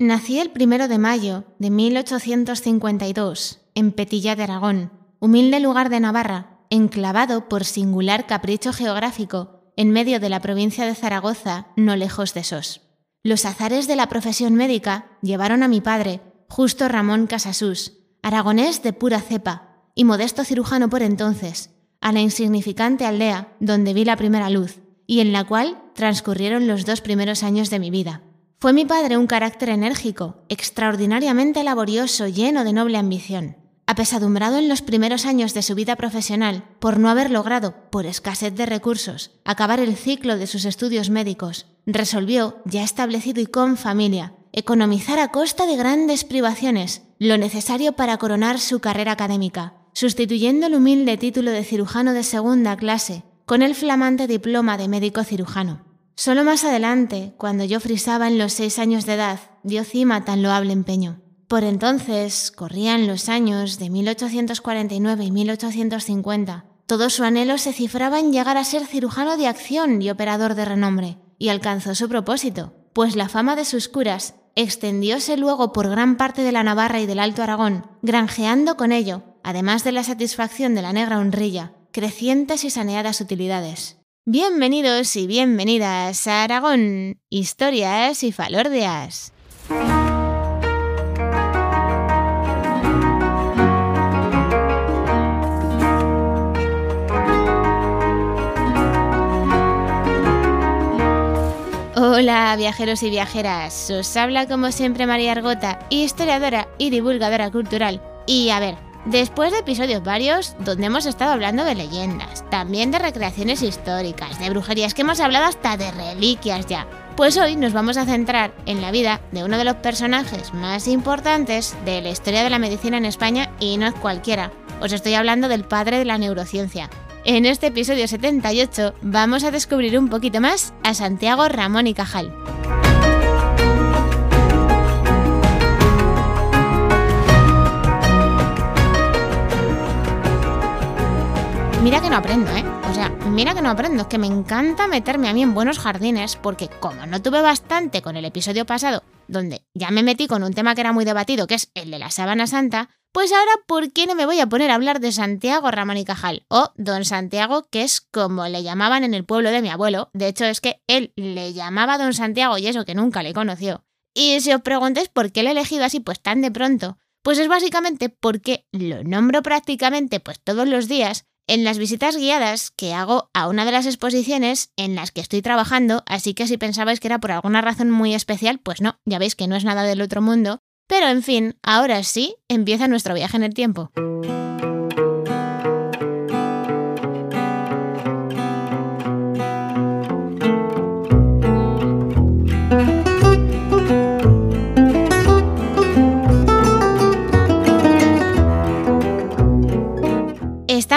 Nací el primero de mayo de 1852 en Petilla de Aragón, humilde lugar de Navarra, enclavado por singular capricho geográfico en medio de la provincia de Zaragoza, no lejos de Sos. Los azares de la profesión médica llevaron a mi padre, justo Ramón Casasús, aragonés de pura cepa y modesto cirujano por entonces, a la insignificante aldea donde vi la primera luz y en la cual transcurrieron los dos primeros años de mi vida. Fue mi padre un carácter enérgico, extraordinariamente laborioso, lleno de noble ambición. Apesadumbrado en los primeros años de su vida profesional por no haber logrado, por escasez de recursos, acabar el ciclo de sus estudios médicos, resolvió, ya establecido y con familia, economizar a costa de grandes privaciones lo necesario para coronar su carrera académica, sustituyendo el humilde título de cirujano de segunda clase con el flamante diploma de médico cirujano. Solo más adelante, cuando yo frisaba en los seis años de edad, dio cima tan loable empeño. Por entonces corrían los años de 1849 y 1850. Todo su anhelo se cifraba en llegar a ser cirujano de acción y operador de renombre, y alcanzó su propósito, pues la fama de sus curas extendióse luego por gran parte de la Navarra y del Alto Aragón, granjeando con ello, además de la satisfacción de la negra honrilla, crecientes y saneadas utilidades. Bienvenidos y bienvenidas a Aragón, historias y falordias. Hola viajeros y viajeras, os habla como siempre María Argota, historiadora y divulgadora cultural. Y a ver, después de episodios varios donde hemos estado hablando de leyendas, también de recreaciones históricas, de brujerías que hemos hablado hasta de reliquias ya, pues hoy nos vamos a centrar en la vida de uno de los personajes más importantes de la historia de la medicina en España y no es cualquiera. Os estoy hablando del padre de la neurociencia, en este episodio 78 vamos a descubrir un poquito más a Santiago Ramón y Cajal. Mira que no aprendo, ¿eh? O sea, mira que no aprendo, es que me encanta meterme a mí en buenos jardines porque como no tuve bastante con el episodio pasado, donde ya me metí con un tema que era muy debatido, que es el de la sábana santa, pues ahora, ¿por qué no me voy a poner a hablar de Santiago Ramón y Cajal? O Don Santiago, que es como le llamaban en el pueblo de mi abuelo. De hecho, es que él le llamaba Don Santiago y eso que nunca le conoció. Y si os preguntáis por qué le he elegido así pues tan de pronto, pues es básicamente porque lo nombro prácticamente pues todos los días en las visitas guiadas que hago a una de las exposiciones en las que estoy trabajando, así que si pensabais que era por alguna razón muy especial, pues no, ya veis que no es nada del otro mundo, pero en fin, ahora sí, empieza nuestro viaje en el tiempo.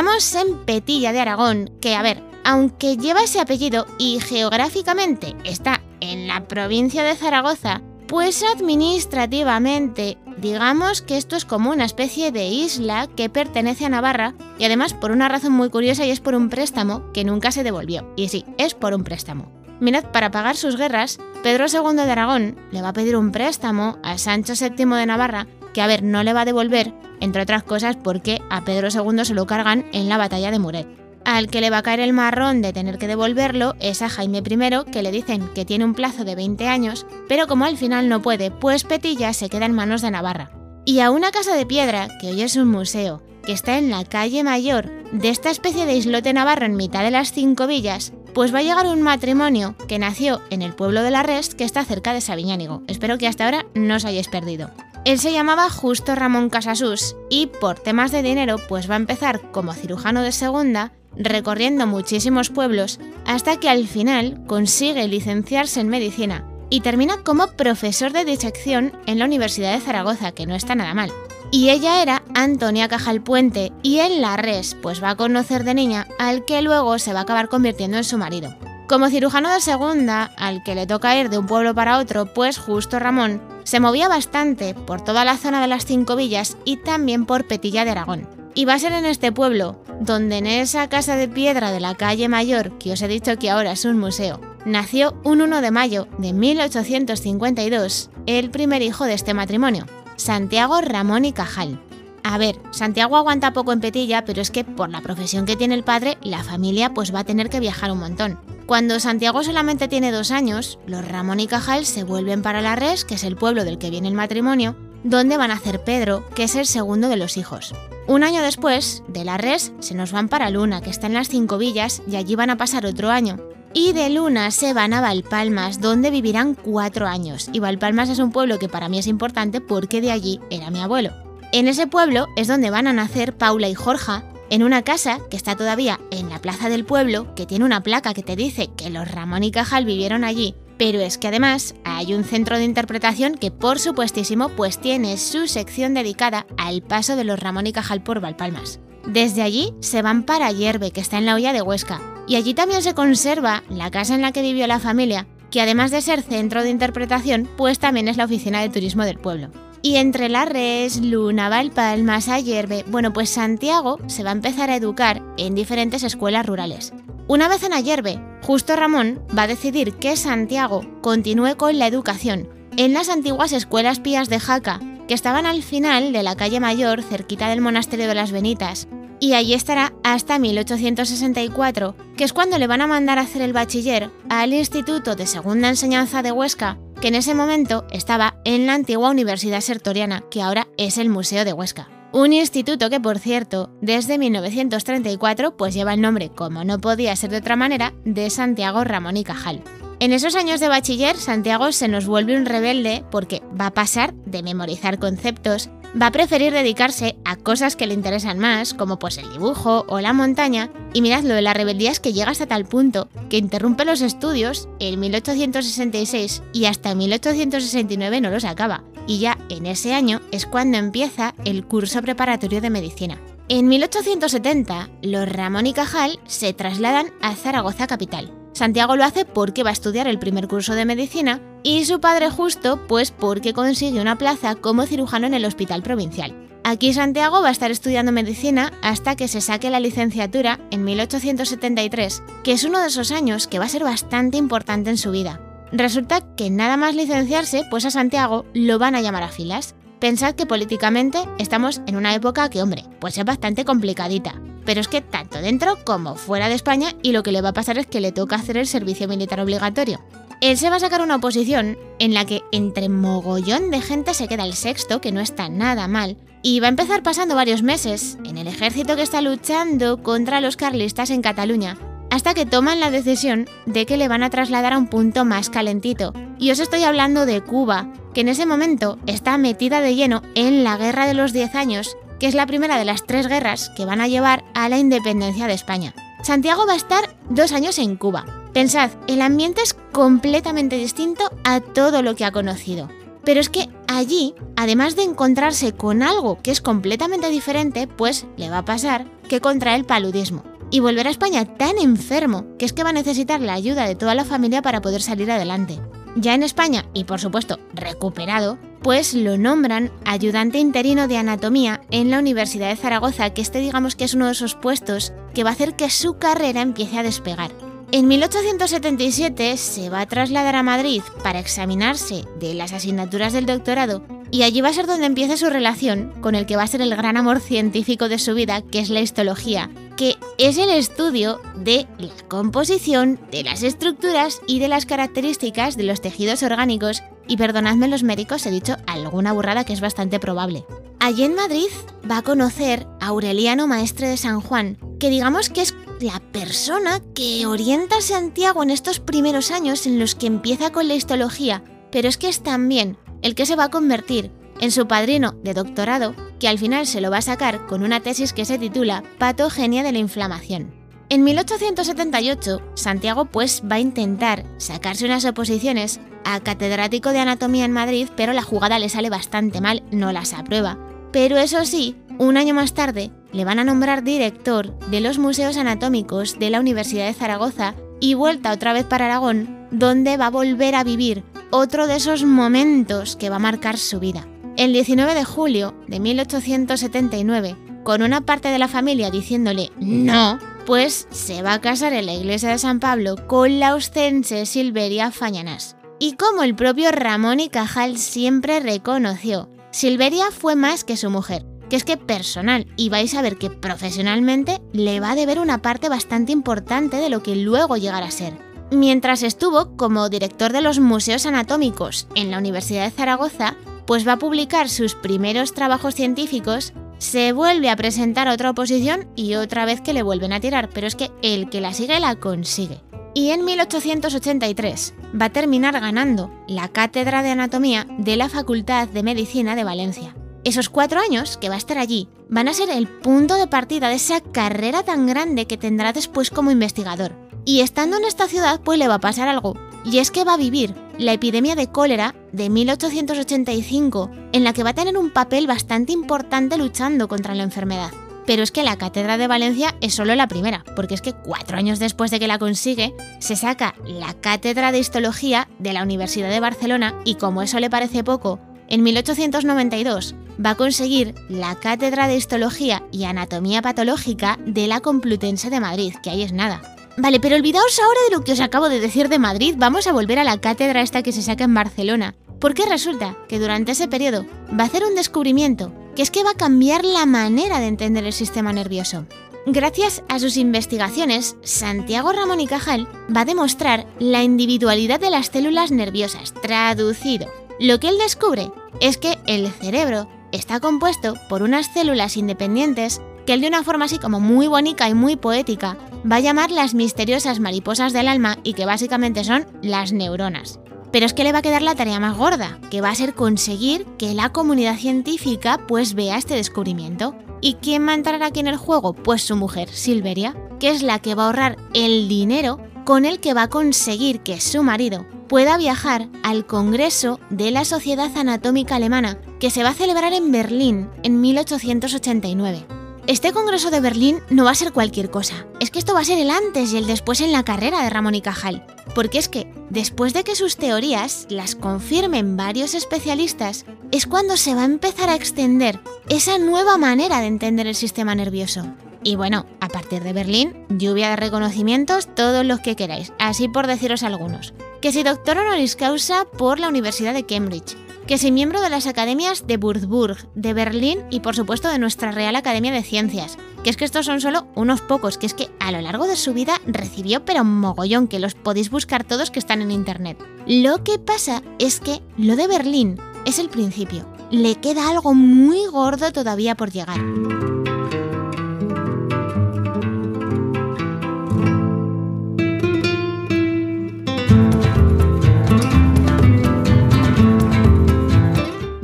Estamos en Petilla de Aragón, que a ver, aunque lleva ese apellido y geográficamente está en la provincia de Zaragoza, pues administrativamente, digamos que esto es como una especie de isla que pertenece a Navarra y además por una razón muy curiosa y es por un préstamo que nunca se devolvió. Y sí, es por un préstamo. Mirad, para pagar sus guerras, Pedro II de Aragón le va a pedir un préstamo a Sancho VII de Navarra que a ver, no le va a devolver, entre otras cosas porque a Pedro II se lo cargan en la batalla de Muret. Al que le va a caer el marrón de tener que devolverlo es a Jaime I, que le dicen que tiene un plazo de 20 años, pero como al final no puede, pues Petilla se queda en manos de Navarra. Y a una casa de piedra, que hoy es un museo, que está en la calle mayor de esta especie de islote navarro en mitad de las cinco villas, pues va a llegar un matrimonio que nació en el pueblo de la Rest, que está cerca de Sabiñánigo. Espero que hasta ahora no os hayáis perdido. Él se llamaba Justo Ramón Casasús y por temas de dinero pues va a empezar como cirujano de segunda recorriendo muchísimos pueblos hasta que al final consigue licenciarse en medicina y termina como profesor de disección en la Universidad de Zaragoza, que no está nada mal. Y ella era Antonia Cajal Puente y en la res pues va a conocer de niña al que luego se va a acabar convirtiendo en su marido. Como cirujano de segunda, al que le toca ir de un pueblo para otro, pues justo Ramón, se movía bastante por toda la zona de las cinco villas y también por Petilla de Aragón. Y va a ser en este pueblo, donde en esa casa de piedra de la calle Mayor, que os he dicho que ahora es un museo, nació un 1 de mayo de 1852 el primer hijo de este matrimonio, Santiago Ramón y Cajal. A ver, Santiago aguanta poco en Petilla, pero es que por la profesión que tiene el padre, la familia pues va a tener que viajar un montón. Cuando Santiago solamente tiene dos años, los Ramón y Cajal se vuelven para La Res, que es el pueblo del que viene el matrimonio, donde van a hacer Pedro, que es el segundo de los hijos. Un año después, de La Res se nos van para Luna, que está en las Cinco Villas, y allí van a pasar otro año. Y de Luna se van a Valpalmas, donde vivirán cuatro años. Y Valpalmas es un pueblo que para mí es importante porque de allí era mi abuelo. En ese pueblo es donde van a nacer Paula y Jorge, en una casa que está todavía en la plaza del pueblo, que tiene una placa que te dice que los Ramón y Cajal vivieron allí, pero es que además hay un centro de interpretación que por supuestísimo pues tiene su sección dedicada al paso de los Ramón y Cajal por Valpalmas. Desde allí se van para Hierve, que está en la olla de Huesca, y allí también se conserva la casa en la que vivió la familia, que además de ser centro de interpretación, pues también es la oficina de turismo del pueblo. Y entre La Res, Luna, Valpalmas, Ayerbe, bueno, pues Santiago se va a empezar a educar en diferentes escuelas rurales. Una vez en Ayerbe, justo Ramón va a decidir que Santiago continúe con la educación en las antiguas escuelas pías de Jaca, que estaban al final de la calle Mayor, cerquita del monasterio de las Benitas, y allí estará hasta 1864, que es cuando le van a mandar a hacer el bachiller al Instituto de Segunda Enseñanza de Huesca, que en ese momento estaba en la antigua Universidad Sertoriana, que ahora es el Museo de Huesca. Un instituto que, por cierto, desde 1934 pues lleva el nombre, como no podía ser de otra manera, de Santiago Ramón y Cajal. En esos años de bachiller, Santiago se nos vuelve un rebelde porque va a pasar de memorizar conceptos va a preferir dedicarse a cosas que le interesan más, como pues el dibujo o la montaña, y mirad lo de la rebeldía es que llega hasta tal punto que interrumpe los estudios en 1866 y hasta 1869 no los acaba, y ya en ese año es cuando empieza el curso preparatorio de medicina. En 1870, los Ramón y Cajal se trasladan a Zaragoza capital. Santiago lo hace porque va a estudiar el primer curso de medicina y su padre justo pues porque consigue una plaza como cirujano en el hospital provincial. Aquí Santiago va a estar estudiando medicina hasta que se saque la licenciatura en 1873, que es uno de esos años que va a ser bastante importante en su vida. Resulta que nada más licenciarse, pues a Santiago lo van a llamar a filas. Pensad que políticamente estamos en una época que, hombre, pues es bastante complicadita. Pero es que tanto dentro como fuera de España y lo que le va a pasar es que le toca hacer el servicio militar obligatorio. Él se va a sacar una oposición en la que entre mogollón de gente se queda el sexto, que no está nada mal, y va a empezar pasando varios meses en el ejército que está luchando contra los carlistas en Cataluña, hasta que toman la decisión de que le van a trasladar a un punto más calentito. Y os estoy hablando de Cuba, que en ese momento está metida de lleno en la Guerra de los Diez Años, que es la primera de las tres guerras que van a llevar a la independencia de España. Santiago va a estar dos años en Cuba, Pensad, el ambiente es completamente distinto a todo lo que ha conocido. Pero es que allí, además de encontrarse con algo que es completamente diferente, pues le va a pasar que contrae el paludismo. Y volver a España tan enfermo que es que va a necesitar la ayuda de toda la familia para poder salir adelante. Ya en España, y por supuesto recuperado, pues lo nombran ayudante interino de anatomía en la Universidad de Zaragoza, que este digamos que es uno de esos puestos que va a hacer que su carrera empiece a despegar. En 1877 se va a trasladar a Madrid para examinarse de las asignaturas del doctorado y allí va a ser donde empieza su relación con el que va a ser el gran amor científico de su vida, que es la histología, que es el estudio de la composición, de las estructuras y de las características de los tejidos orgánicos. Y perdonadme los médicos, he dicho alguna burrada que es bastante probable. Allí en Madrid va a conocer a Aureliano Maestre de San Juan, que digamos que es la persona que orienta a Santiago en estos primeros años en los que empieza con la histología, pero es que es también el que se va a convertir en su padrino de doctorado, que al final se lo va a sacar con una tesis que se titula Patogenia de la inflamación. En 1878, Santiago pues va a intentar sacarse unas oposiciones a catedrático de anatomía en Madrid, pero la jugada le sale bastante mal, no las aprueba. Pero eso sí, un año más tarde le van a nombrar director de los museos anatómicos de la Universidad de Zaragoza y vuelta otra vez para Aragón, donde va a volver a vivir otro de esos momentos que va a marcar su vida. El 19 de julio de 1879, con una parte de la familia diciéndole no, pues se va a casar en la iglesia de San Pablo con la ostense Silveria Fañanás. Y como el propio Ramón y Cajal siempre reconoció, Silveria fue más que su mujer, que es que personal, y vais a ver que profesionalmente le va a deber una parte bastante importante de lo que luego llegará a ser. Mientras estuvo como director de los museos anatómicos en la Universidad de Zaragoza, pues va a publicar sus primeros trabajos científicos se vuelve a presentar otra oposición y otra vez que le vuelven a tirar, pero es que el que la sigue la consigue. Y en 1883 va a terminar ganando la cátedra de anatomía de la Facultad de Medicina de Valencia. Esos cuatro años que va a estar allí van a ser el punto de partida de esa carrera tan grande que tendrá después como investigador. Y estando en esta ciudad pues le va a pasar algo, y es que va a vivir la epidemia de cólera de 1885, en la que va a tener un papel bastante importante luchando contra la enfermedad. Pero es que la Cátedra de Valencia es solo la primera, porque es que cuatro años después de que la consigue, se saca la Cátedra de Histología de la Universidad de Barcelona y como eso le parece poco, en 1892 va a conseguir la Cátedra de Histología y Anatomía Patológica de la Complutense de Madrid, que ahí es nada. Vale, pero olvidaos ahora de lo que os acabo de decir de Madrid, vamos a volver a la cátedra esta que se saca en Barcelona. Porque resulta que durante ese periodo va a hacer un descubrimiento, que es que va a cambiar la manera de entender el sistema nervioso. Gracias a sus investigaciones, Santiago Ramón y Cajal va a demostrar la individualidad de las células nerviosas, traducido. Lo que él descubre es que el cerebro está compuesto por unas células independientes que él de una forma así como muy bonita y muy poética va a llamar las misteriosas mariposas del alma y que básicamente son las neuronas. Pero es que le va a quedar la tarea más gorda, que va a ser conseguir que la comunidad científica pues vea este descubrimiento. ¿Y quién va a entrar aquí en el juego? Pues su mujer, Silveria, que es la que va a ahorrar el dinero con el que va a conseguir que su marido pueda viajar al Congreso de la Sociedad Anatómica Alemana, que se va a celebrar en Berlín en 1889. Este Congreso de Berlín no va a ser cualquier cosa, es que esto va a ser el antes y el después en la carrera de Ramón y Cajal, porque es que después de que sus teorías las confirmen varios especialistas, es cuando se va a empezar a extender esa nueva manera de entender el sistema nervioso. Y bueno, a partir de Berlín, lluvia de reconocimientos, todos los que queráis, así por deciros algunos. Que si doctor honoris causa por la Universidad de Cambridge, que es miembro de las academias de Würzburg, de Berlín y por supuesto de nuestra Real Academia de Ciencias. Que es que estos son solo unos pocos, que es que a lo largo de su vida recibió pero mogollón, que los podéis buscar todos que están en internet. Lo que pasa es que lo de Berlín es el principio. Le queda algo muy gordo todavía por llegar.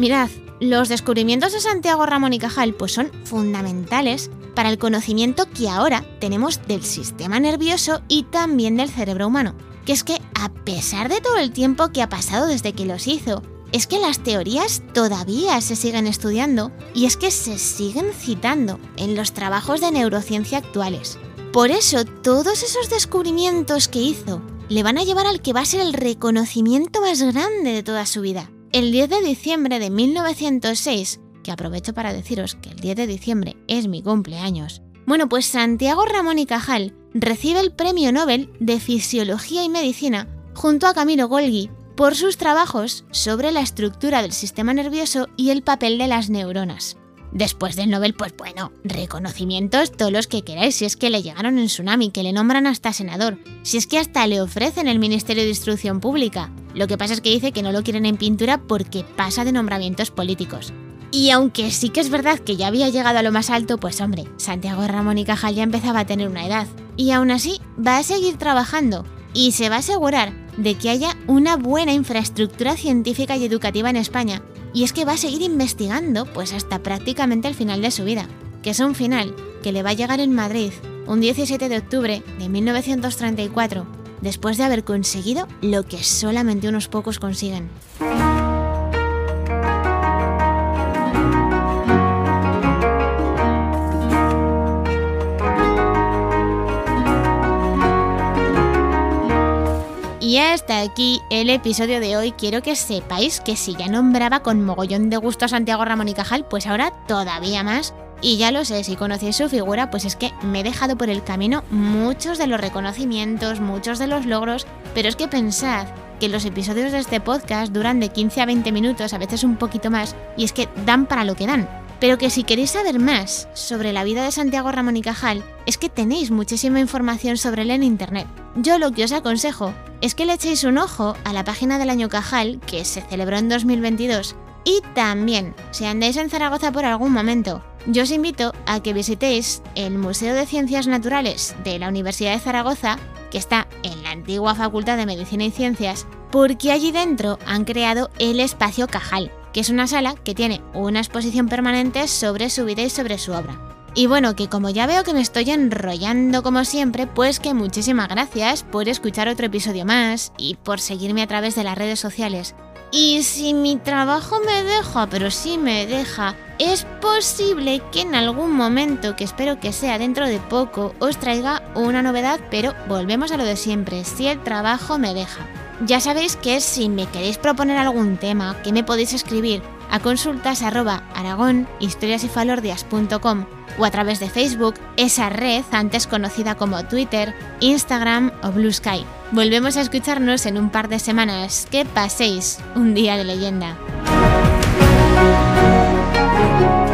Mirad, los descubrimientos de Santiago Ramón y Cajal pues son fundamentales para el conocimiento que ahora tenemos del sistema nervioso y también del cerebro humano. Que es que a pesar de todo el tiempo que ha pasado desde que los hizo, es que las teorías todavía se siguen estudiando y es que se siguen citando en los trabajos de neurociencia actuales. Por eso todos esos descubrimientos que hizo le van a llevar al que va a ser el reconocimiento más grande de toda su vida, el 10 de diciembre de 1906, que aprovecho para deciros que el 10 de diciembre es mi cumpleaños, bueno, pues Santiago Ramón y Cajal recibe el Premio Nobel de Fisiología y Medicina junto a Camilo Golgi por sus trabajos sobre la estructura del sistema nervioso y el papel de las neuronas. Después del Nobel, pues bueno, reconocimientos todos los que queráis, si es que le llegaron en Tsunami, que le nombran hasta senador, si es que hasta le ofrecen el Ministerio de Instrucción Pública. Lo que pasa es que dice que no lo quieren en pintura porque pasa de nombramientos políticos. Y aunque sí que es verdad que ya había llegado a lo más alto, pues hombre, Santiago Ramón y Cajal ya empezaba a tener una edad. Y aún así, va a seguir trabajando y se va a asegurar de que haya una buena infraestructura científica y educativa en España y es que va a seguir investigando pues hasta prácticamente el final de su vida, que es un final que le va a llegar en Madrid un 17 de octubre de 1934, después de haber conseguido lo que solamente unos pocos consiguen. Y hasta aquí el episodio de hoy. Quiero que sepáis que si ya nombraba con mogollón de gusto a Santiago Ramón y Cajal, pues ahora todavía más, Y ya lo sé, si conocéis su figura, pues es que me he dejado por el camino muchos de los reconocimientos, muchos de los logros, pero es que pensad que los episodios de este podcast duran de 15 a 20 minutos, a veces un poquito más, y es que dan para lo que dan. Pero que si queréis saber más sobre la vida de Santiago Ramón y Cajal, es que tenéis muchísima información sobre él en internet. Yo lo que os aconsejo es que le echéis un ojo a la página del año Cajal, que se celebró en 2022, y también, si andáis en Zaragoza por algún momento, yo os invito a que visitéis el Museo de Ciencias Naturales de la Universidad de Zaragoza, que está en la antigua Facultad de Medicina y Ciencias, porque allí dentro han creado el Espacio Cajal, que es una sala que tiene una exposición permanente sobre su vida y sobre su obra. Y bueno, que como ya veo que me estoy enrollando como siempre, pues que muchísimas gracias por escuchar otro episodio más y por seguirme a través de las redes sociales. Y si mi trabajo me deja, pero sí me deja, es posible que en algún momento, que espero que sea dentro de poco, os traiga una novedad, pero volvemos a lo de siempre, si el trabajo me deja. Ya sabéis que si me queréis proponer algún tema, que me podéis escribir a consultas arroba o a través de Facebook, esa red antes conocida como Twitter, Instagram o Blue Sky. Volvemos a escucharnos en un par de semanas. Que paséis un día de leyenda. Thank you.